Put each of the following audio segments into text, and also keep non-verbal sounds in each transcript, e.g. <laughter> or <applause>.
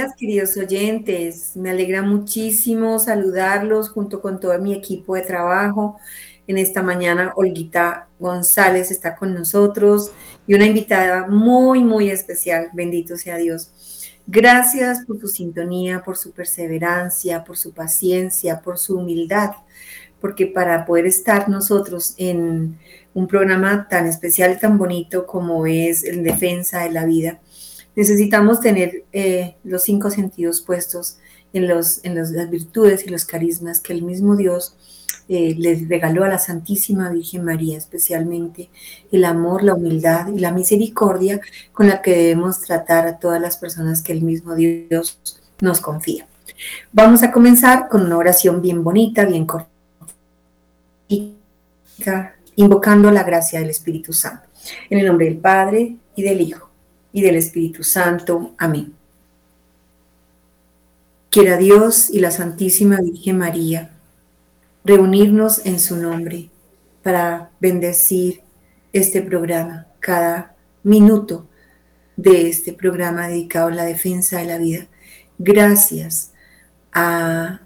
Días, queridos oyentes. Me alegra muchísimo saludarlos junto con todo mi equipo de trabajo. En esta mañana, Olguita González está con nosotros y una invitada muy, muy especial. Bendito sea Dios. Gracias por su sintonía, por su perseverancia, por su paciencia, por su humildad, porque para poder estar nosotros en un programa tan especial, tan bonito como es el Defensa de la Vida, necesitamos tener eh, los cinco sentidos puestos en, los, en las virtudes y los carismas que el mismo Dios eh, les regaló a la Santísima Virgen María, especialmente el amor, la humildad y la misericordia con la que debemos tratar a todas las personas que el mismo Dios nos confía. Vamos a comenzar con una oración bien bonita, bien corta, invocando la gracia del Espíritu Santo. En el nombre del Padre y del Hijo y del Espíritu Santo. Amén. Quiera Dios y la Santísima Virgen María reunirnos en su nombre para bendecir este programa, cada minuto de este programa dedicado a la defensa de la vida. Gracias a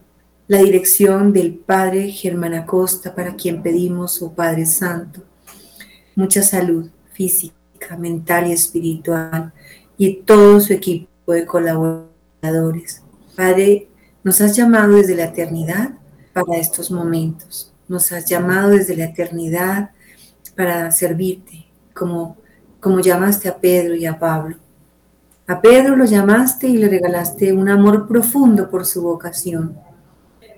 la dirección del Padre Germán Acosta, para quien pedimos, oh Padre Santo, mucha salud física mental y espiritual y todo su equipo de colaboradores. Padre, nos has llamado desde la eternidad para estos momentos. Nos has llamado desde la eternidad para servirte, como, como llamaste a Pedro y a Pablo. A Pedro lo llamaste y le regalaste un amor profundo por su vocación.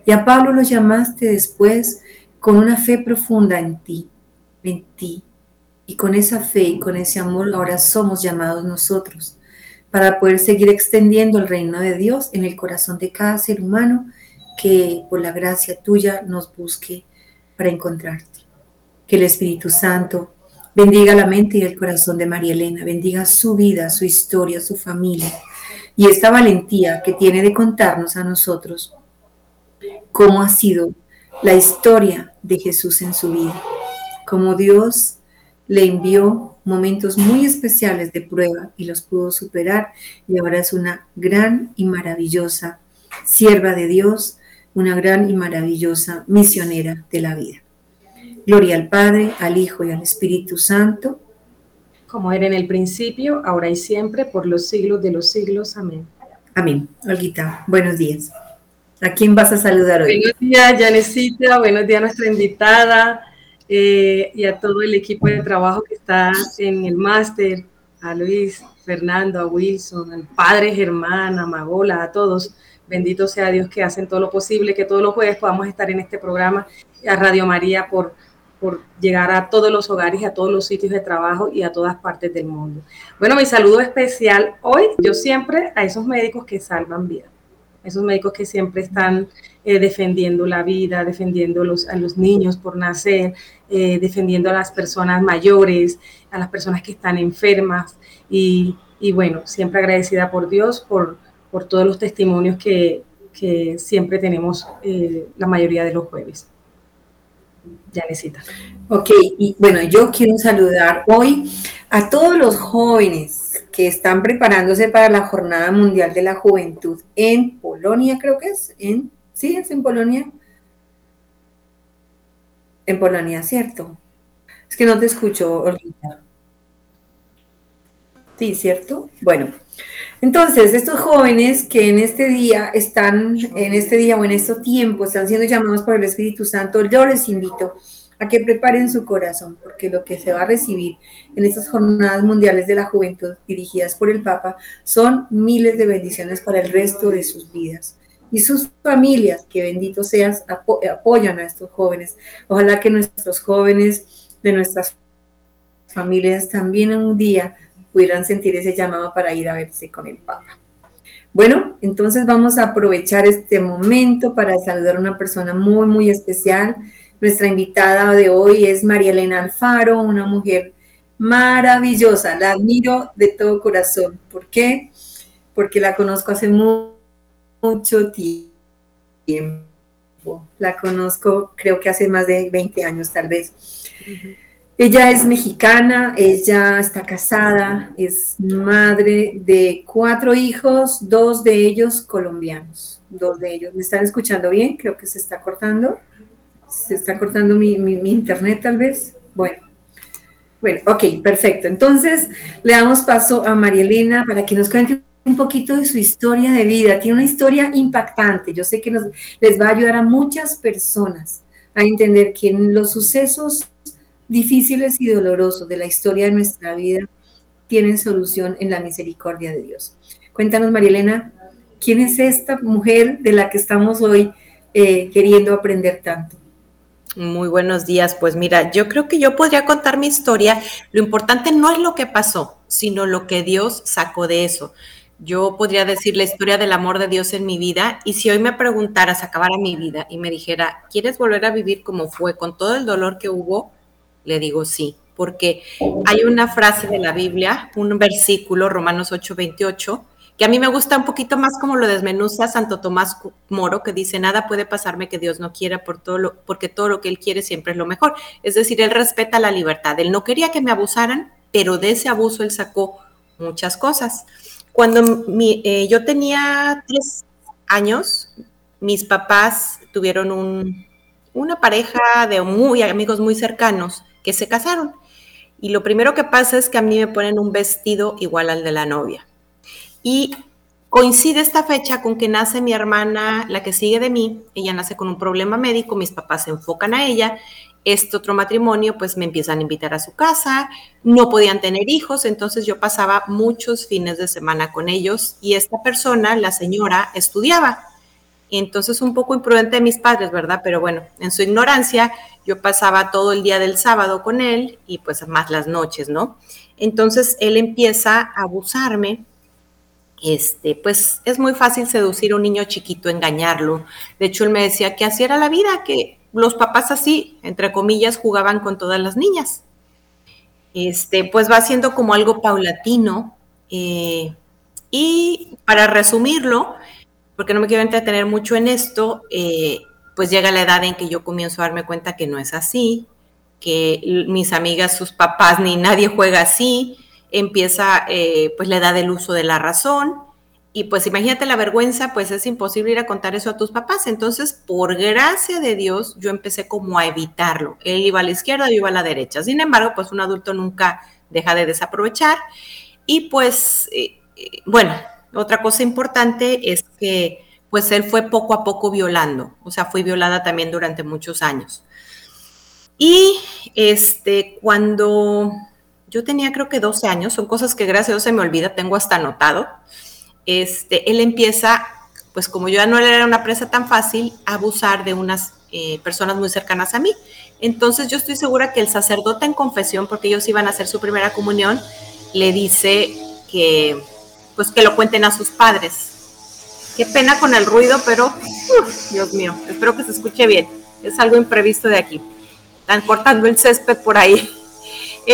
Y a Pablo lo llamaste después con una fe profunda en ti, en ti, y con esa fe y con ese amor ahora somos llamados nosotros para poder seguir extendiendo el reino de Dios en el corazón de cada ser humano que por la gracia tuya nos busque para encontrarte. Que el Espíritu Santo bendiga la mente y el corazón de María Elena, bendiga su vida, su historia, su familia y esta valentía que tiene de contarnos a nosotros cómo ha sido la historia de Jesús en su vida, cómo Dios le envió momentos muy especiales de prueba y los pudo superar y ahora es una gran y maravillosa sierva de Dios, una gran y maravillosa misionera de la vida. Gloria al Padre, al Hijo y al Espíritu Santo. Como era en el principio, ahora y siempre, por los siglos de los siglos. Amén. Amén. Olguita, buenos días. ¿A quién vas a saludar hoy? Buenos días, Janesita. Buenos días, nuestra invitada. Eh, y a todo el equipo de trabajo que está en el máster, a Luis, Fernando, a Wilson, al padre Germán, a Magola, a todos. Bendito sea Dios que hacen todo lo posible, que todos los jueves podamos estar en este programa, a Radio María por, por llegar a todos los hogares, a todos los sitios de trabajo y a todas partes del mundo. Bueno, mi saludo especial hoy, yo siempre a esos médicos que salvan vidas esos médicos que siempre están eh, defendiendo la vida, defendiendo los, a los niños por nacer, eh, defendiendo a las personas mayores, a las personas que están enfermas y, bueno, siempre agradecida por Dios por, por todos los testimonios que, que siempre tenemos eh, la mayoría de los jueves. Ya necesita. Ok, y bueno, yo quiero saludar hoy a todos los jóvenes que están preparándose para la Jornada Mundial de la Juventud en Polonia, creo que es, en, sí, es en Polonia. En Polonia, ¿cierto? Es que no te escucho, Olguita. Sí, ¿cierto? Bueno, entonces, estos jóvenes que en este día están, en este día o en estos tiempos, están siendo llamados por el Espíritu Santo, yo les invito a que preparen su corazón, porque lo que se va a recibir en estas jornadas mundiales de la juventud dirigidas por el Papa son miles de bendiciones para el resto de sus vidas. Y sus familias, que bendito seas, apoyan a estos jóvenes. Ojalá que nuestros jóvenes de nuestras familias también un día pudieran sentir ese llamado para ir a verse con el Papa. Bueno, entonces vamos a aprovechar este momento para saludar a una persona muy, muy especial nuestra invitada de hoy es María Elena Alfaro, una mujer maravillosa. La admiro de todo corazón. ¿Por qué? Porque la conozco hace mucho tiempo. La conozco creo que hace más de 20 años tal vez. Ella es mexicana, ella está casada, es madre de cuatro hijos, dos de ellos colombianos, dos de ellos. ¿Me están escuchando bien? Creo que se está cortando. Se está cortando mi, internet tal vez. Bueno, bueno, ok, perfecto. Entonces le damos paso a María Elena para que nos cuente un poquito de su historia de vida. Tiene una historia impactante. Yo sé que nos, les va a ayudar a muchas personas a entender que en los sucesos difíciles y dolorosos de la historia de nuestra vida tienen solución en la misericordia de Dios. Cuéntanos, María Elena, ¿quién es esta mujer de la que estamos hoy eh, queriendo aprender tanto? Muy buenos días. Pues mira, yo creo que yo podría contar mi historia. Lo importante no es lo que pasó, sino lo que Dios sacó de eso. Yo podría decir la historia del amor de Dios en mi vida y si hoy me preguntaras, acabara mi vida y me dijera, ¿quieres volver a vivir como fue, con todo el dolor que hubo? Le digo sí, porque hay una frase de la Biblia, un versículo, Romanos 8:28, que a mí me gusta un poquito más como lo desmenuza Santo Tomás Moro, que dice, nada puede pasarme que Dios no quiera por todo lo, porque todo lo que Él quiere siempre es lo mejor. Es decir, Él respeta la libertad. Él no quería que me abusaran, pero de ese abuso Él sacó muchas cosas. Cuando eh, yo tenía tres años, mis papás tuvieron un, una pareja de muy amigos muy cercanos que se casaron. Y lo primero que pasa es que a mí me ponen un vestido igual al de la novia. Y coincide esta fecha con que nace mi hermana, la que sigue de mí. Ella nace con un problema médico, mis papás se enfocan a ella. Este otro matrimonio, pues me empiezan a invitar a su casa. No podían tener hijos, entonces yo pasaba muchos fines de semana con ellos. Y esta persona, la señora, estudiaba. Entonces, un poco imprudente de mis padres, ¿verdad? Pero bueno, en su ignorancia, yo pasaba todo el día del sábado con él y pues más las noches, ¿no? Entonces, él empieza a abusarme. Este, pues es muy fácil seducir a un niño chiquito, engañarlo. De hecho, él me decía que así era la vida, que los papás así, entre comillas, jugaban con todas las niñas. Este, pues va siendo como algo paulatino. Eh, y para resumirlo, porque no me quiero entretener mucho en esto, eh, pues llega la edad en que yo comienzo a darme cuenta que no es así, que mis amigas, sus papás, ni nadie juega así, empieza eh, pues la edad del uso de la razón, y pues imagínate la vergüenza, pues es imposible ir a contar eso a tus papás. Entonces, por gracia de Dios, yo empecé como a evitarlo. Él iba a la izquierda, yo iba a la derecha. Sin embargo, pues un adulto nunca deja de desaprovechar. Y pues, eh, bueno, otra cosa importante es que pues él fue poco a poco violando, o sea, fui violada también durante muchos años. Y este, cuando yo tenía creo que 12 años, son cosas que gracias a Dios se me olvida, tengo hasta anotado, este, él empieza, pues como yo ya no era una presa tan fácil, a abusar de unas eh, personas muy cercanas a mí. Entonces yo estoy segura que el sacerdote en confesión, porque ellos iban a hacer su primera comunión, le dice que pues que lo cuenten a sus padres. Qué pena con el ruido, pero Dios mío, espero que se escuche bien. Es algo imprevisto de aquí. Están cortando el césped por ahí. <laughs>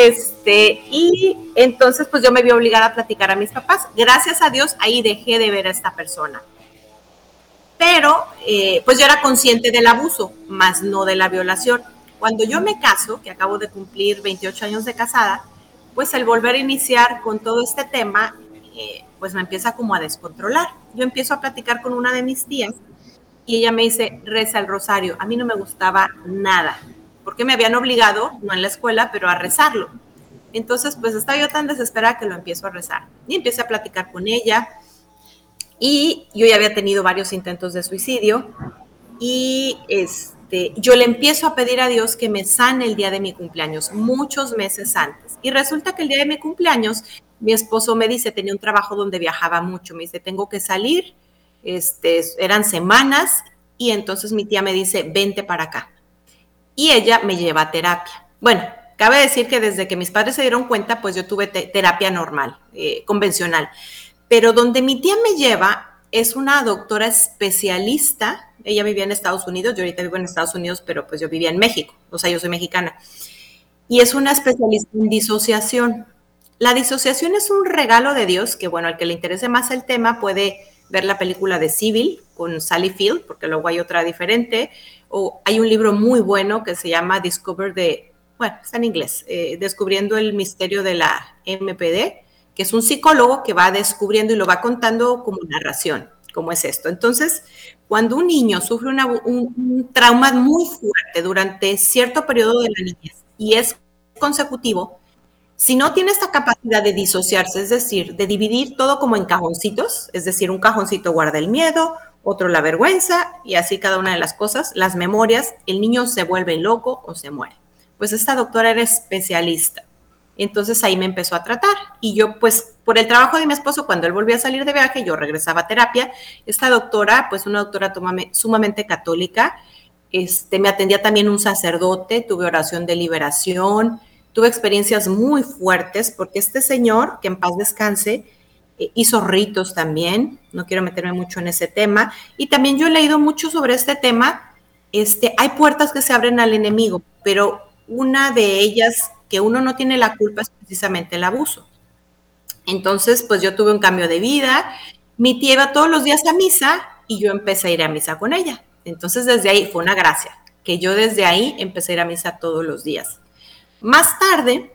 Este, y entonces pues yo me vi obligada a platicar a mis papás. Gracias a Dios ahí dejé de ver a esta persona. Pero eh, pues yo era consciente del abuso, más no de la violación. Cuando yo me caso, que acabo de cumplir 28 años de casada, pues el volver a iniciar con todo este tema, eh, pues me empieza como a descontrolar. Yo empiezo a platicar con una de mis tías y ella me dice, reza el rosario. A mí no me gustaba nada, porque me habían obligado, no en la escuela, pero a rezarlo. Entonces, pues estaba yo tan desesperada que lo empiezo a rezar. Y empecé a platicar con ella. Y yo ya había tenido varios intentos de suicidio. Y este, yo le empiezo a pedir a Dios que me sane el día de mi cumpleaños, muchos meses antes. Y resulta que el día de mi cumpleaños mi esposo me dice, tenía un trabajo donde viajaba mucho, me dice, tengo que salir, este, eran semanas, y entonces mi tía me dice, vente para acá. Y ella me lleva a terapia. Bueno, cabe decir que desde que mis padres se dieron cuenta, pues yo tuve terapia normal, eh, convencional. Pero donde mi tía me lleva es una doctora especialista, ella vivía en Estados Unidos, yo ahorita vivo en Estados Unidos, pero pues yo vivía en México, o sea, yo soy mexicana. Y es una especialista en disociación. La disociación es un regalo de Dios que, bueno, al que le interese más el tema puede ver la película de Civil con Sally Field, porque luego hay otra diferente, o hay un libro muy bueno que se llama Discover the, bueno, está en inglés, eh, Descubriendo el Misterio de la MPD, que es un psicólogo que va descubriendo y lo va contando como narración, como es esto. Entonces, cuando un niño sufre un, trauma muy fuerte durante cierto periodo de la niñez y es consecutivo, si no tiene esta capacidad de disociarse, es decir, de dividir todo como en cajoncitos, es decir, un cajoncito guarda el miedo, otro la vergüenza y así cada una de las cosas, las memorias, el niño se vuelve loco o se muere. Pues esta doctora era especialista. Entonces ahí me empezó a tratar y yo pues por el trabajo de mi esposo, cuando él volvía a salir de viaje, yo regresaba a terapia. Esta doctora, pues una doctora sumamente católica, este, me atendía también un sacerdote, tuve oración de liberación, tuve experiencias muy fuertes porque este señor, que en paz descanse, eh, hizo ritos también, no quiero meterme mucho en ese tema, y también yo he leído mucho sobre este tema, este, hay puertas que se abren al enemigo, pero una de ellas que uno no tiene la culpa es precisamente el abuso. Entonces, pues yo tuve un cambio de vida, mi tía iba todos los días a misa y yo empecé a ir a misa con ella. Entonces, desde ahí fue una gracia, que yo desde ahí empecé a ir a misa todos los días. Más tarde,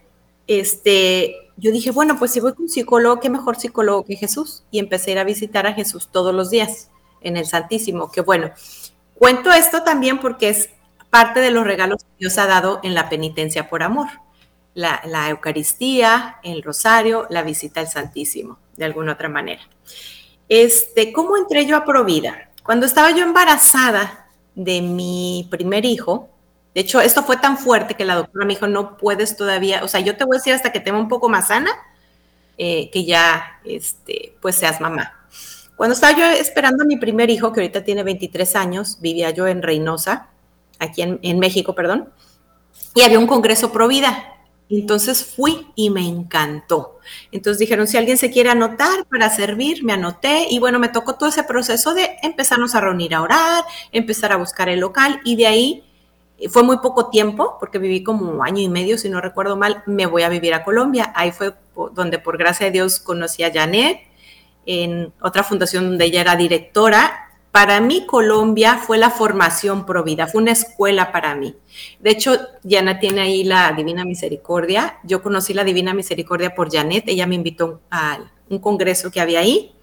este, yo dije, bueno, pues si voy con un psicólogo, qué mejor psicólogo que Jesús. Y empecé a ir a visitar a Jesús todos los días en el Santísimo, que bueno, cuento esto también porque es parte de los regalos que Dios ha dado en la penitencia por amor. La, Eucaristía, el Rosario, la visita al Santísimo, de alguna otra manera. Este, ¿Cómo entré yo a Provida? Cuando estaba yo embarazada de mi primer hijo, de hecho, esto fue tan fuerte que la doctora me dijo, no puedes todavía, o sea, yo te voy a decir hasta que te un poco más sana, eh, que ya, este, pues seas mamá. Cuando estaba yo esperando a mi primer hijo, que ahorita tiene 23 años, vivía yo en Reynosa, aquí en, México, perdón, y había un congreso pro vida. Entonces fui y me encantó. Entonces dijeron, si alguien se quiere anotar para servir, me anoté y bueno, me tocó todo ese proceso de empezarnos a reunir a orar, empezar a buscar el local y de ahí fue muy poco tiempo, porque viví como un año y medio, si no recuerdo mal, me voy a vivir a Colombia. Ahí fue donde por gracia de Dios conocí a Janet, en otra fundación donde ella era directora. Para mí Colombia fue la formación provida, fue una escuela para mí. De hecho, Janet tiene ahí la Divina Misericordia. Yo conocí la Divina Misericordia por Janet, ella me invitó a un congreso que había ahí.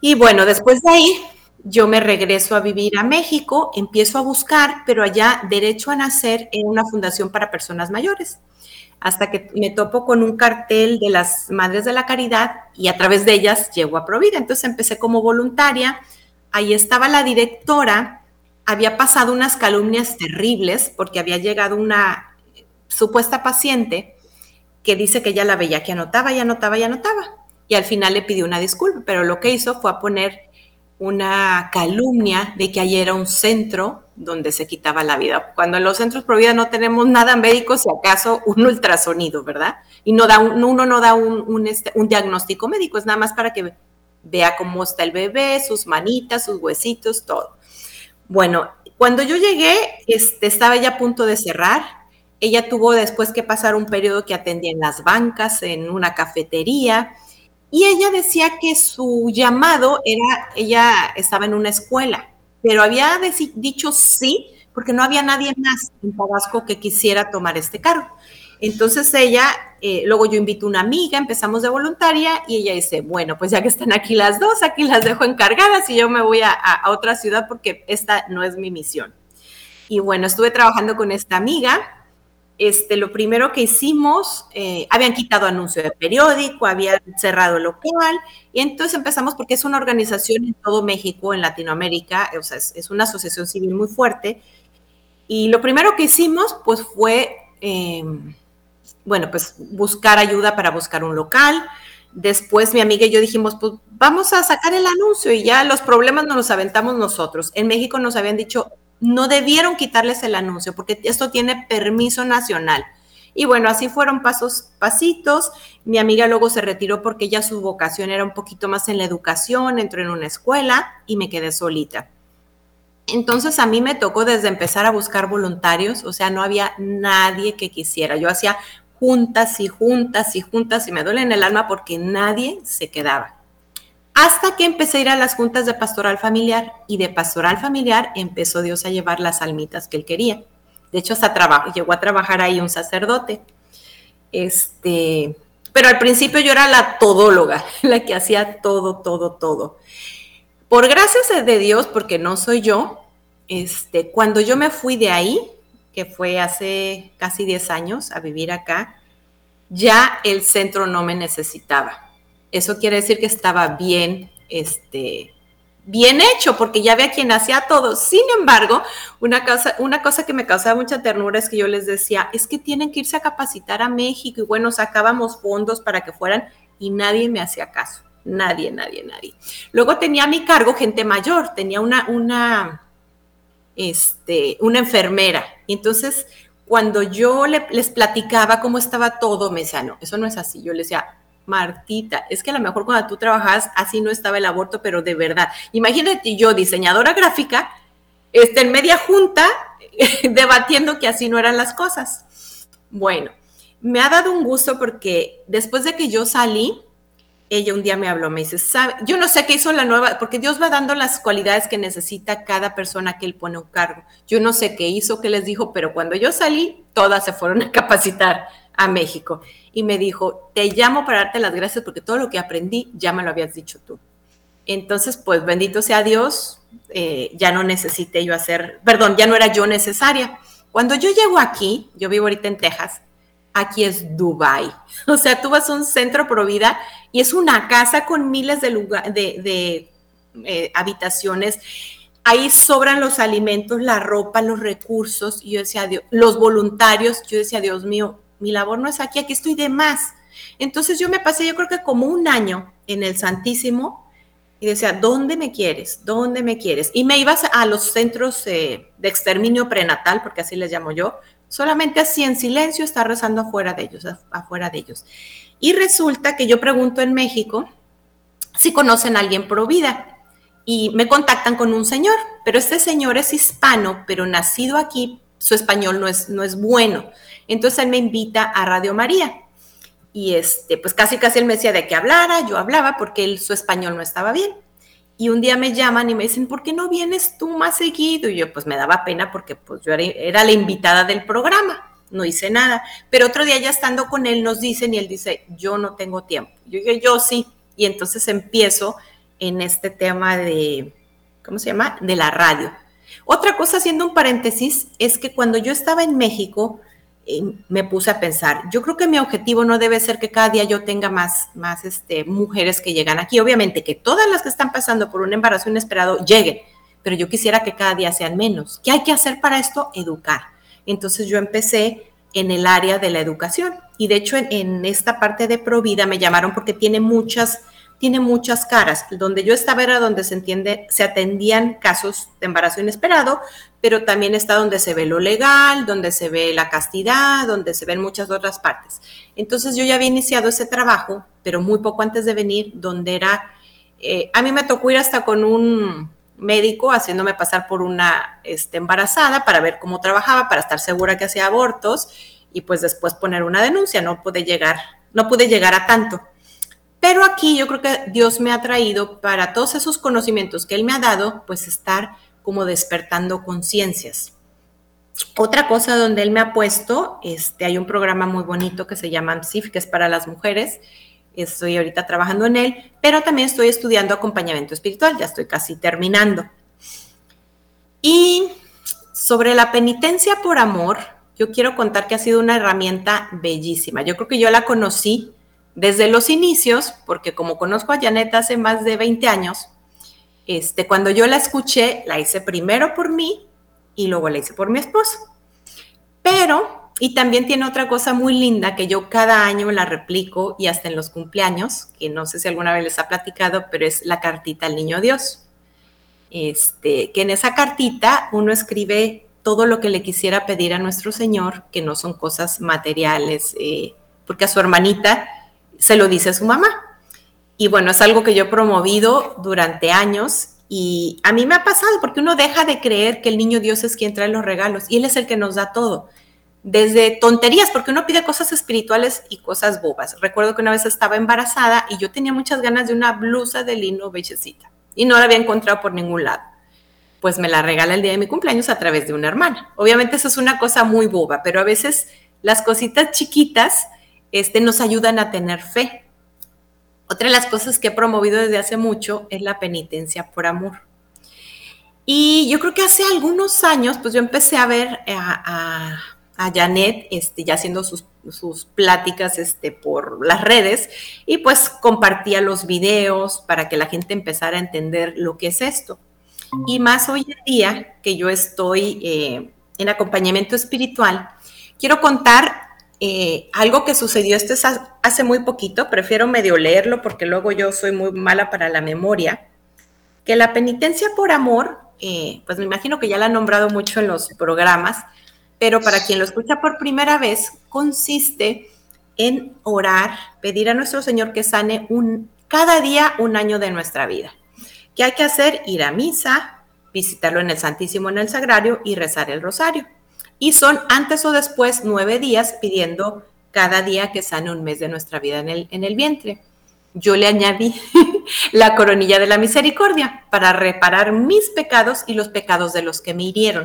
Y bueno, después de ahí yo me regreso a vivir a México, empiezo a buscar, pero allá derecho a nacer en una fundación para personas mayores, hasta que me topo con un cartel de las Madres de la Caridad y a través de ellas llego a Provida. Entonces empecé como voluntaria, ahí estaba la directora, había pasado unas calumnias terribles porque había llegado una supuesta paciente que dice que ella la veía que anotaba y anotaba y anotaba. Y al final le pidió una disculpa, pero lo que hizo fue a poner una calumnia de que allí era un centro donde se quitaba la vida. Cuando en los centros pro vida no tenemos nada médico, si acaso un ultrasonido, ¿verdad? Y no da uno no da un, este, un, diagnóstico médico, es nada más para que vea cómo está el bebé, sus manitas, sus huesitos, todo. Bueno, cuando yo llegué, este, estaba ya a punto de cerrar. Ella tuvo después que pasar un periodo que atendía en las bancas, en una cafetería y ella decía que su llamado era, ella estaba en una escuela, pero había dicho sí porque no había nadie más en Tabasco que quisiera tomar este cargo. Entonces ella, eh, luego yo invito a una amiga, empezamos de voluntaria y ella dice, bueno, pues ya que están aquí las dos, aquí las dejo encargadas y yo me voy a, otra ciudad porque esta no es mi misión. Y bueno, estuve trabajando con esta amiga este, lo primero que hicimos, eh, habían quitado anuncio de periódico, habían cerrado local, y entonces empezamos porque es una organización en todo México, en Latinoamérica, o sea, es, una asociación civil muy fuerte, y lo primero que hicimos, pues fue, em, bueno, pues buscar ayuda para buscar un local, Después mi amiga y yo dijimos, pues vamos a sacar el anuncio y ya los problemas nos los aventamos nosotros. En México nos habían dicho, no debieron quitarles el anuncio porque esto tiene permiso nacional. Y bueno, así fueron pasos, pasitos. Mi amiga luego se retiró porque ya su vocación era un poquito más en la educación, entró en una escuela y me quedé solita. Entonces a mí me tocó desde empezar a buscar voluntarios, o sea, no había nadie que quisiera. Yo hacía juntas y juntas y juntas y me duele en el alma porque nadie se quedaba. Hasta que empecé a ir a las juntas de pastoral familiar y de pastoral familiar empezó Dios a llevar las almitas que él quería. De hecho, hasta trabajo, llegó a trabajar ahí un sacerdote. Este, pero al principio yo era la todóloga, <laughs> la que hacía todo, todo, todo. Por gracias de Dios, porque no soy yo, este, cuando yo me fui de ahí, que fue hace casi 10 años a vivir acá, ya el centro no me necesitaba. Eso quiere decir que estaba bien, este, bien hecho, porque ya había quien hacía todo. Sin embargo, una cosa, una cosa que me causaba mucha ternura es que yo les decía, es que tienen que irse a capacitar a México y bueno, sacábamos fondos para que fueran y nadie me hacía caso. Nadie, nadie, nadie. Luego tenía a mi cargo gente mayor, tenía una, una, este, una enfermera. Entonces, cuando yo les platicaba cómo estaba todo, me decía, no, eso no es así. Yo le decía, Martita, es que a lo mejor cuando tú trabajas así no estaba el aborto, pero de verdad. Imagínate yo, diseñadora gráfica, este, en media junta, <laughs> debatiendo que así no eran las cosas. Bueno, me ha dado un gusto porque después de que yo salí, ella un día me habló, me dice, ¿sabe? yo no sé qué hizo la nueva, porque Dios va dando las cualidades que necesita cada persona que Él pone un cargo. Yo no sé qué hizo, qué les dijo, pero cuando yo salí, todas se fueron a capacitar a México. Y me dijo, te llamo para darte las gracias porque todo lo que aprendí ya me lo habías dicho tú. Entonces, pues bendito sea Dios, eh, ya no necesité yo hacer, perdón, ya no era yo necesaria. Cuando yo llego aquí, yo vivo ahorita en Texas, aquí es Dubai. <laughs> O sea, tú vas a un centro pro vida y es una casa con miles de, de, eh, habitaciones. Ahí sobran los alimentos, la ropa, los recursos. Y yo decía, Dios, los voluntarios. Yo decía, Dios mío, mi labor no es aquí, aquí estoy de más. Entonces yo me pasé, yo creo que como un año en el Santísimo y decía, ¿dónde me quieres? ¿Dónde me quieres? Y me ibas a los centros eh, de exterminio prenatal, porque así les llamo yo, solamente así en silencio está rezando afuera de ellos, afuera de ellos. Y resulta que yo pregunto en México si conocen a alguien pro vida y me contactan con un señor, pero este señor es hispano, pero nacido aquí, su español no es, no es bueno. Entonces él me invita a Radio María. Y este, pues casi casi él me decía de que hablara, yo hablaba porque él, su español no estaba bien. Y un día me llaman y me dicen, ¿por qué no vienes tú más seguido? Y yo pues me daba pena porque pues yo era, la invitada del programa, no hice nada. Pero otro día ya estando con él nos dicen y él dice, yo no tengo tiempo. Yo digo, yo sí. Y entonces empiezo en este tema de, ¿cómo se llama? De la radio. Otra cosa, haciendo un paréntesis, es que cuando yo estaba en México, me puse a pensar, yo creo que mi objetivo no debe ser que cada día yo tenga más, más este, mujeres que llegan aquí. Obviamente que todas las que están pasando por un embarazo inesperado lleguen, pero yo quisiera que cada día sean menos. ¿Qué hay que hacer para esto? Educar. Entonces yo empecé en el área de la educación y de hecho en, en esta parte de Provida me llamaron porque tiene muchas tiene muchas caras. Donde yo estaba era donde se entiende, se atendían casos de embarazo inesperado, pero también está donde se ve lo legal, donde se ve la castidad, donde se ven muchas otras partes. Entonces yo ya había iniciado ese trabajo, pero muy poco antes de venir, donde era, eh, a mí me tocó ir hasta con un médico haciéndome pasar por una este, embarazada para ver cómo trabajaba, para estar segura que hacía abortos y pues después poner una denuncia. No pude llegar, no pude llegar a tanto. Pero aquí yo creo que Dios me ha traído para todos esos conocimientos que Él me ha dado, pues estar como despertando conciencias. Otra cosa donde Él me ha puesto, este, hay un programa muy bonito que se llama AMSIF, que es para las mujeres. Estoy ahorita trabajando en él, pero también estoy estudiando acompañamiento espiritual, ya estoy casi terminando. Y sobre la penitencia por amor, yo quiero contar que ha sido una herramienta bellísima. Yo creo que yo la conocí desde los inicios, porque como conozco a Janet hace más de 20 años, este, cuando yo la escuché, la hice primero por mí y luego la hice por mi esposo. Pero, y también tiene otra cosa muy linda que yo cada año la replico y hasta en los cumpleaños, que no sé si alguna vez les ha platicado, pero es la cartita al niño Dios. Este, que en esa cartita uno escribe todo lo que le quisiera pedir a nuestro Señor, que no son cosas materiales, eh, porque a su hermanita se lo dice a su mamá. Y bueno, es algo que yo he promovido durante años y a mí me ha pasado porque uno deja de creer que el niño Dios es quien trae los regalos y Él es el que nos da todo. Desde tonterías, porque uno pide cosas espirituales y cosas bobas. Recuerdo que una vez estaba embarazada y yo tenía muchas ganas de una blusa de lino bellecita y no la había encontrado por ningún lado pues me la regala el día de mi cumpleaños a través de una hermana. Obviamente eso es una cosa muy boba, pero a veces las cositas chiquitas este, nos ayudan a tener fe. Otra de las cosas que he promovido desde hace mucho es la penitencia por amor. Y yo creo que hace algunos años, pues yo empecé a ver a, Janet este, ya haciendo sus, sus, pláticas este, por las redes y pues compartía los videos para que la gente empezara a entender lo que es esto. Y más hoy en día que yo estoy eh, en acompañamiento espiritual, quiero contar eh, algo que sucedió este hace muy poquito, prefiero medio leerlo porque luego yo soy muy mala para la memoria, que la penitencia por amor, eh, pues me imagino que ya la han nombrado mucho en los programas, pero para quien lo escucha por primera vez, consiste en orar, pedir a nuestro Señor que sane un, cada día un año de nuestra vida. ¿Qué hay que hacer? Ir a misa, visitarlo en el Santísimo, en el Sagrario y rezar el rosario y son antes o después nueve días pidiendo cada día que sane un mes de nuestra vida en el, en el vientre. Yo le añadí <laughs> la coronilla de la misericordia para reparar mis pecados y los pecados de los que me hirieron.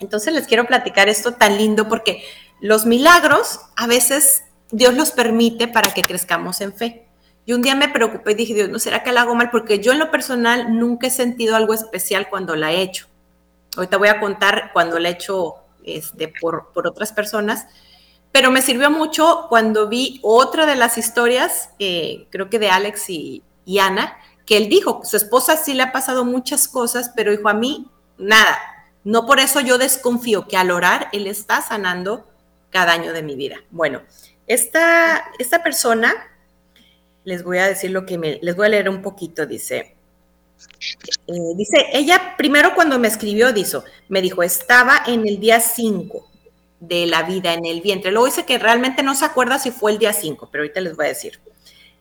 Entonces les quiero platicar esto tan lindo porque los milagros a veces Dios los permite para que crezcamos en fe. Y un día me preocupé y dije, Dios, ¿no será que la hago mal? Porque yo en lo personal nunca he sentido algo especial cuando la he hecho. Ahorita voy a contar cuando la he hecho este, por, por otras personas, pero me sirvió mucho cuando vi otra de las historias, eh, creo que de Alex y, y, Ana, que él dijo, su esposa sí le ha pasado muchas cosas, pero dijo a mí, nada. No por eso yo desconfío que al orar él está sanando cada año de mi vida. Bueno, esta, esta persona, les voy a decir lo que me, les voy a leer un poquito, dice, eh, dice, ella primero cuando me escribió, dijo, me dijo, estaba en el día 5 de la vida en el vientre. Luego dice que realmente no se acuerda si fue el día 5, pero ahorita les voy a decir.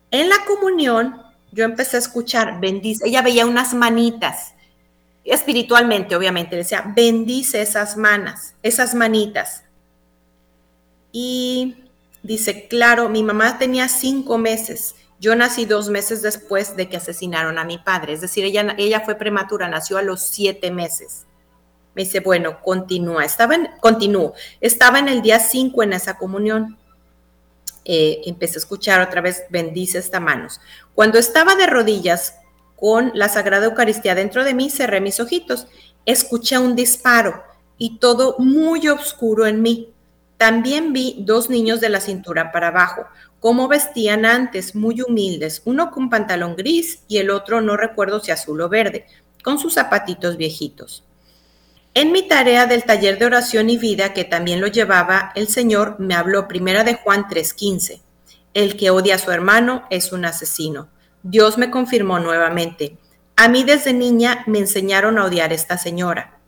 En la comunión, yo empecé a escuchar, bendice, ella veía unas manitas, espiritualmente, obviamente, decía, bendice esas manas, esas manitas. Y dice, claro, mi mamá tenía cinco meses yo nací dos meses después de que asesinaron a mi padre, es decir, ella, fue prematura, nació a los siete meses. Me dice, bueno, continúa, estaba en, continúo, estaba en el día cinco en esa comunión. Eh, empecé a escuchar otra vez, bendice esta manos. Cuando estaba de rodillas con la Sagrada Eucaristía dentro de mí, cerré mis ojitos, escuché un disparo y todo muy oscuro en mí. También vi dos niños de la cintura para abajo, como vestían antes, muy humildes, uno con pantalón gris y el otro no recuerdo si azul o verde, con sus zapatitos viejitos. En mi tarea del taller de oración y vida, que también lo llevaba, el Señor me habló primera de Juan 3:15. El que odia a su hermano es un asesino. Dios me confirmó nuevamente. A mí desde niña me enseñaron a odiar a esta señora.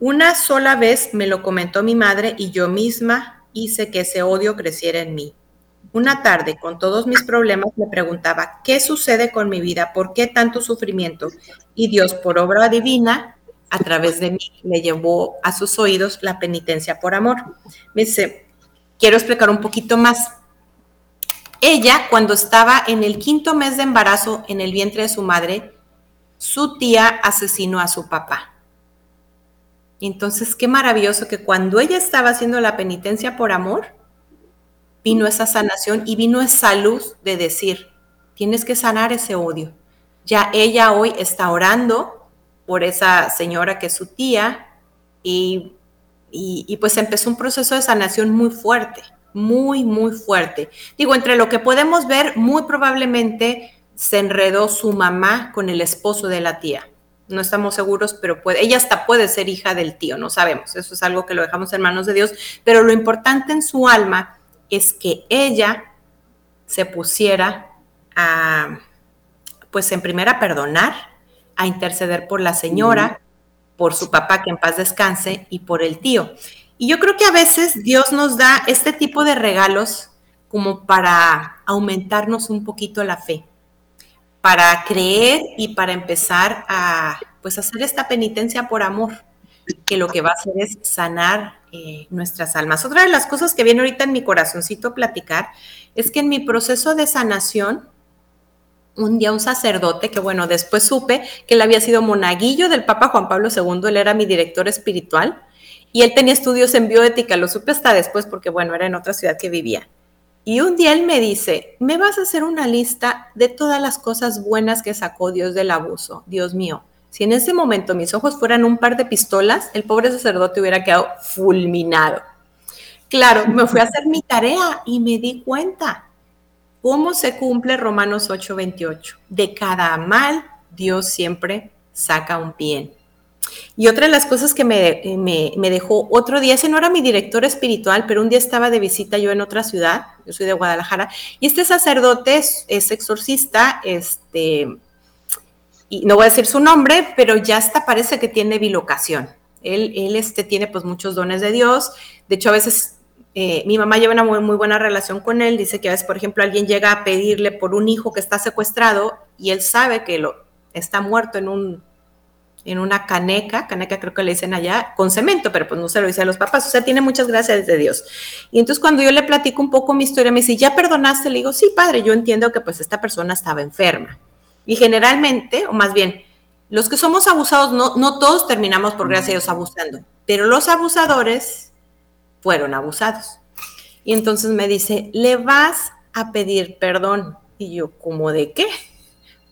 Una sola vez me lo comentó mi madre y yo misma hice que ese odio creciera en mí. Una tarde, con todos mis problemas, me preguntaba, ¿qué sucede con mi vida? ¿Por qué tanto sufrimiento? Y Dios, por obra divina, a través de mí, le llevó a sus oídos la penitencia por amor. Me dice, quiero explicar un poquito más. Ella, cuando estaba en el quinto mes de embarazo en el vientre de su madre, su tía asesinó a su papá. Entonces, qué maravilloso que cuando ella estaba haciendo la penitencia por amor, vino esa sanación y vino esa luz de decir, tienes que sanar ese odio. Ya ella hoy está orando por esa señora que es su tía y, y, pues empezó un proceso de sanación muy fuerte, muy, muy fuerte. Digo, entre lo que podemos ver, muy probablemente se enredó su mamá con el esposo de la tía. No estamos seguros, pero puede, ella hasta puede ser hija del tío, no sabemos. Eso es algo que lo dejamos en manos de Dios. Pero lo importante en su alma es que ella se pusiera a, pues en primera, perdonar, a interceder por la señora, por su papá, que en paz descanse, y por el tío. Y yo creo que a veces Dios nos da este tipo de regalos como para aumentarnos un poquito la fe, para creer y para empezar a pues hacer esta penitencia por amor, que lo que va a hacer es sanar eh, nuestras almas. Otra de las cosas que viene ahorita en mi corazoncito platicar es que en mi proceso de sanación, un día un sacerdote, que bueno, después supe que él había sido monaguillo del Papa Juan Pablo II, él era mi director espiritual y él tenía estudios en bioética, lo supe hasta después porque bueno, era en otra ciudad que vivía. Y un día él me dice, me vas a hacer una lista de todas las cosas buenas que sacó Dios del abuso. Dios mío, si en ese momento mis ojos fueran un par de pistolas, el pobre sacerdote hubiera quedado fulminado. Claro, me fui a hacer mi tarea y me di cuenta cómo se cumple Romanos 8:28. De cada mal, Dios siempre saca un bien. Y otra de las cosas que me, me, dejó otro día, ese no era mi director espiritual, pero un día estaba de visita yo en otra ciudad, yo soy de Guadalajara, y este sacerdote es, es exorcista, este, y no voy a decir su nombre, pero ya hasta parece que tiene bilocación. Él, él este, tiene pues muchos dones de Dios, de hecho a veces eh, mi mamá lleva una muy, muy, buena relación con él, dice que a veces, por ejemplo, alguien llega a pedirle por un hijo que está secuestrado y él sabe que lo, está muerto en, un, en una caneca, caneca creo que le dicen allá, con cemento, pero pues no se lo dice a los papás, o sea, tiene muchas gracias de Dios. Y entonces cuando yo le platico un poco mi historia, me dice, ¿ya perdonaste? Le digo, sí, padre, yo entiendo que pues esta persona estaba enferma. Y generalmente, o más bien, los que somos abusados, no, todos terminamos por gracia a Dios abusando, pero los abusadores fueron abusados. Y entonces me dice, le vas a pedir perdón. Y yo, ¿cómo de qué?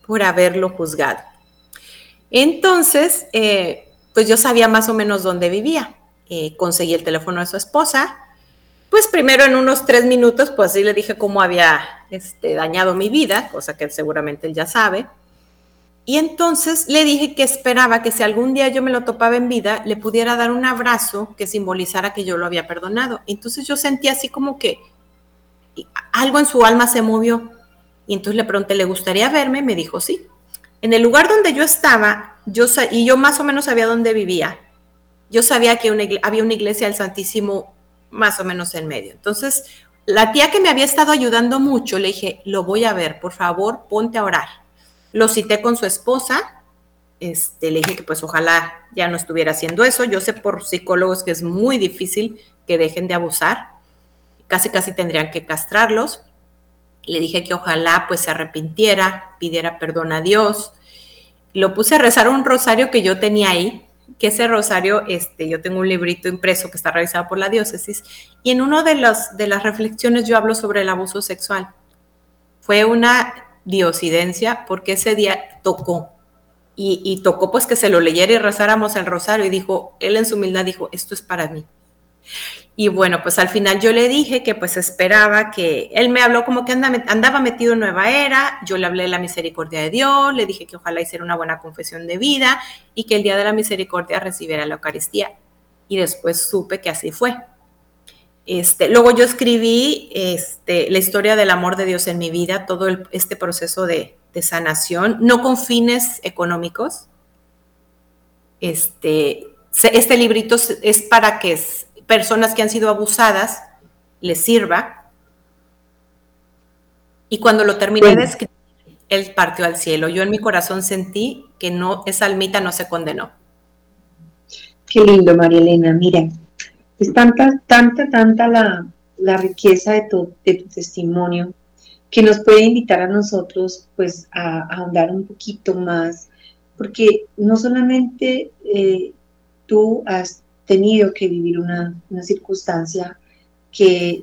Por haberlo juzgado. Entonces, eh, pues yo sabía más o menos dónde vivía. Eh, conseguí el teléfono de su esposa. Pues primero en unos tres minutos, pues sí le dije cómo había este, dañado mi vida, cosa que seguramente él ya sabe. Y entonces le dije que esperaba que si algún día yo me lo topaba en vida, le pudiera dar un abrazo que simbolizara que yo lo había perdonado. Entonces yo sentí así como que algo en su alma se movió. Y entonces le pregunté, ¿le gustaría verme? Me dijo, sí. En el lugar donde yo estaba, yo y yo más o menos sabía dónde vivía, yo sabía que había una iglesia del Santísimo más o menos en medio. Entonces, la tía que me había estado ayudando mucho, le dije, lo voy a ver, por favor, ponte a orar. Lo cité con su esposa, este, le dije que pues ojalá ya no estuviera haciendo eso. Yo sé por psicólogos que es muy difícil que dejen de abusar, casi casi tendrían que castrarlos. Le dije que ojalá pues se arrepintiera, pidiera perdón a Dios. Lo puse a rezar un rosario que yo tenía ahí, que ese rosario, este, yo tengo un librito impreso que está realizado por la diócesis, y en una de, de las reflexiones yo hablo sobre el abuso sexual. Fue una diosidencia porque ese día tocó. Y, tocó pues que se lo leyera y rezáramos el rosario y dijo, él en su humildad dijo, esto es para mí. Y bueno, pues al final yo le dije que pues esperaba que, él me habló como que andaba metido en nueva era, yo le hablé de la misericordia de Dios, le dije que ojalá hiciera una buena confesión de vida y que el día de la misericordia recibiera la Eucaristía. Y después supe que así fue. Este, luego yo escribí este, la historia del amor de Dios en mi vida, todo este proceso de, sanación, no con fines económicos. Este, este librito es para que personas que han sido abusadas les sirva. Y cuando lo terminé de escribir, él partió al cielo. Yo en mi corazón sentí que no, esa almita no se condenó. Qué lindo, María Elena. Mira, es tanta, tanta, tanta la, riqueza de tu, testimonio que nos puede invitar a nosotros pues a, ahondar un poquito más, porque no solamente eh, tú has tenido que vivir una, una, circunstancia que,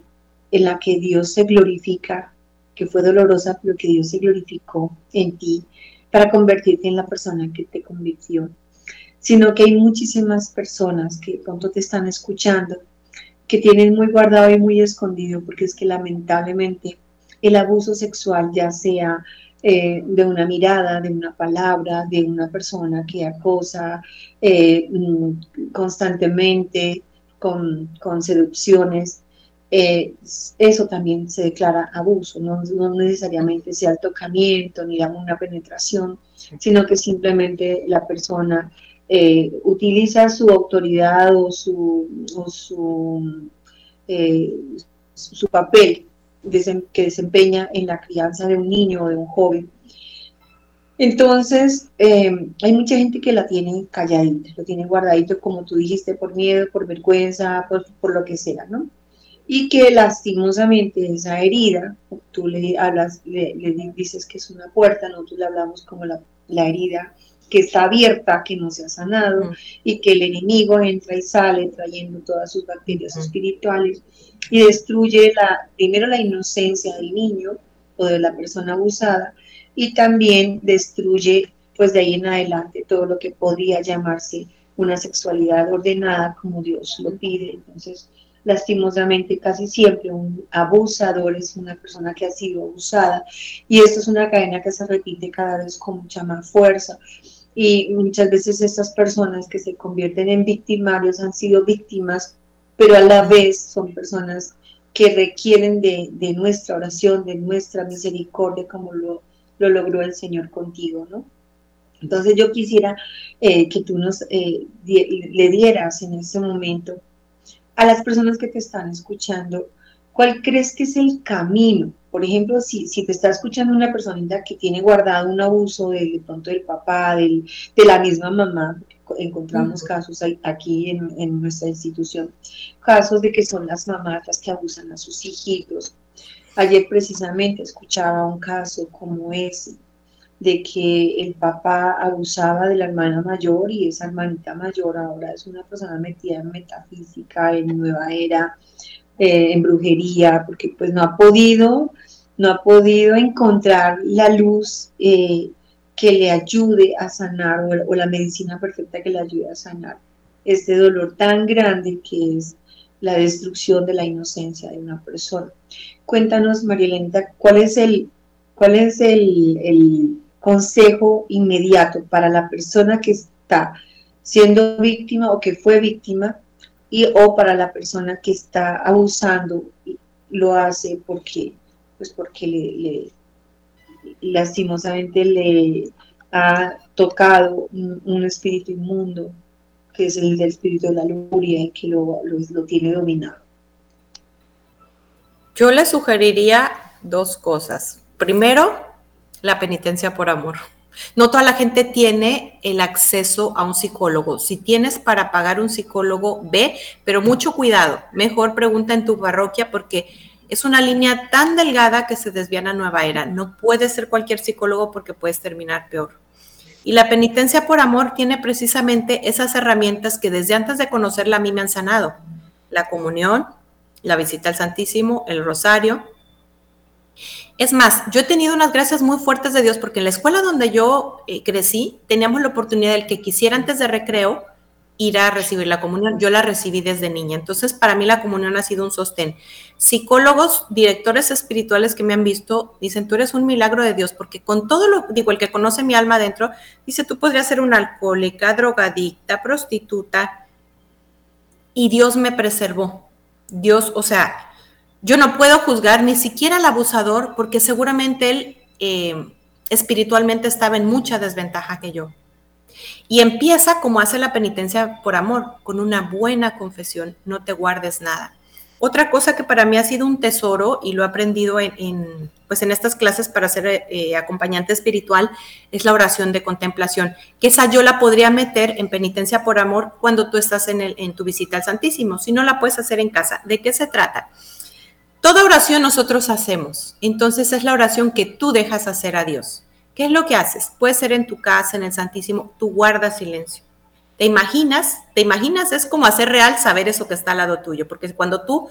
en la que Dios se glorifica, que fue dolorosa, pero que Dios se glorificó en ti para convertirte en la persona que te convirtió sino que hay muchísimas personas que pronto te están escuchando, que tienen muy guardado y muy escondido, porque es que lamentablemente el abuso sexual, ya sea eh, de una mirada, de una palabra, de una persona que acosa eh, mm, constantemente con, seducciones, eh, eso también se declara abuso, no, no, necesariamente sea el tocamiento ni una penetración, sino que simplemente la persona utiliza su autoridad o su, su, su papel que desempeña en la crianza de un niño o de un joven. Entonces, eh, hay mucha gente que la tiene calladita, lo tiene guardadito, como tú dijiste, por miedo, por vergüenza, por, por lo que sea, ¿no? y que lastimosamente esa herida, tú le hablas, le, dices que es una puerta, nosotros le hablamos como la, herida que está abierta, que no se ha sanado, y que el enemigo entra y sale trayendo todas sus bacterias espirituales y destruye la, primero la inocencia del niño o de la persona abusada, y también destruye pues de ahí en adelante todo lo que podría llamarse una sexualidad ordenada como Dios lo pide. Entonces, lastimosamente casi siempre un abusador es una persona que ha sido abusada y esto es una cadena que se repite cada vez con mucha más fuerza y muchas veces estas personas que se convierten en victimarios han sido víctimas pero a la vez son personas que requieren de, nuestra oración, de nuestra misericordia como lo, lo logró el Señor contigo, ¿no? Entonces yo quisiera eh, que tú nos eh, le dieras en este momento a las personas que te están escuchando, ¿cuál crees que es el camino? Por ejemplo, si, te está escuchando una persona que tiene guardado un abuso de, pronto del papá, del, de la misma mamá, encontramos casos aquí en, en, nuestra institución, casos de que son las mamás las que abusan a sus hijitos. Ayer precisamente escuchaba un caso como ese, de que el papá abusaba de la hermana mayor y esa hermanita mayor ahora es una persona metida en metafísica, en nueva era, eh, en brujería, porque pues no ha podido, no ha podido encontrar la luz eh, que le ayude a sanar o, la medicina perfecta que le ayude a sanar este dolor tan grande que es la destrucción de la inocencia de una persona. Cuéntanos, Marielenta, ¿cuál es el, cuál es el, consejo inmediato para la persona que está siendo víctima o que fue víctima y o para la persona que está abusando lo hace porque pues porque le, lastimosamente le ha tocado un, espíritu inmundo que es el del espíritu de la lujuria y que lo, lo tiene dominado. Yo le sugeriría dos cosas. Primero, la penitencia por amor. No toda la gente tiene el acceso a un psicólogo. Si tienes para pagar un psicólogo, ve, pero mucho cuidado. Mejor pregunta en tu parroquia porque es una línea tan delgada que se desvían a nueva era. No puede ser cualquier psicólogo porque puedes terminar peor. Y la penitencia por amor tiene precisamente esas herramientas que desde antes de conocerla a mí me han sanado. La comunión, la visita al Santísimo, el rosario, es más, yo he tenido unas gracias muy fuertes de Dios porque en la escuela donde yo eh, crecí teníamos la oportunidad del que quisiera antes de recreo ir a recibir la comunión. Yo la recibí desde niña. Entonces, para mí la comunión ha sido un sostén. Psicólogos, directores espirituales que me han visto, dicen, tú eres un milagro de Dios, porque con todo lo, digo, el que conoce mi alma adentro, dice, tú podrías ser una alcohólica, drogadicta, prostituta, y Dios me preservó. Dios, o sea, yo no puedo juzgar ni siquiera al abusador porque seguramente él eh, espiritualmente estaba en mucha desventaja que yo. Y empieza como hace la penitencia por amor, con una buena confesión, no te guardes nada. Otra cosa que para mí ha sido un tesoro y lo he aprendido en, pues en estas clases para ser eh, acompañante espiritual es la oración de contemplación, que esa yo la podría meter en penitencia por amor cuando tú estás en, el, en tu visita al Santísimo, si no la puedes hacer en casa. ¿De qué se trata? Toda oración nosotros hacemos, entonces es la oración que tú dejas hacer a Dios. ¿Qué es lo que haces? Puede ser en tu casa, en el Santísimo, tú guardas silencio. ¿Te imaginas? ¿Te imaginas? Es como hacer real saber eso que está al lado tuyo, porque cuando tú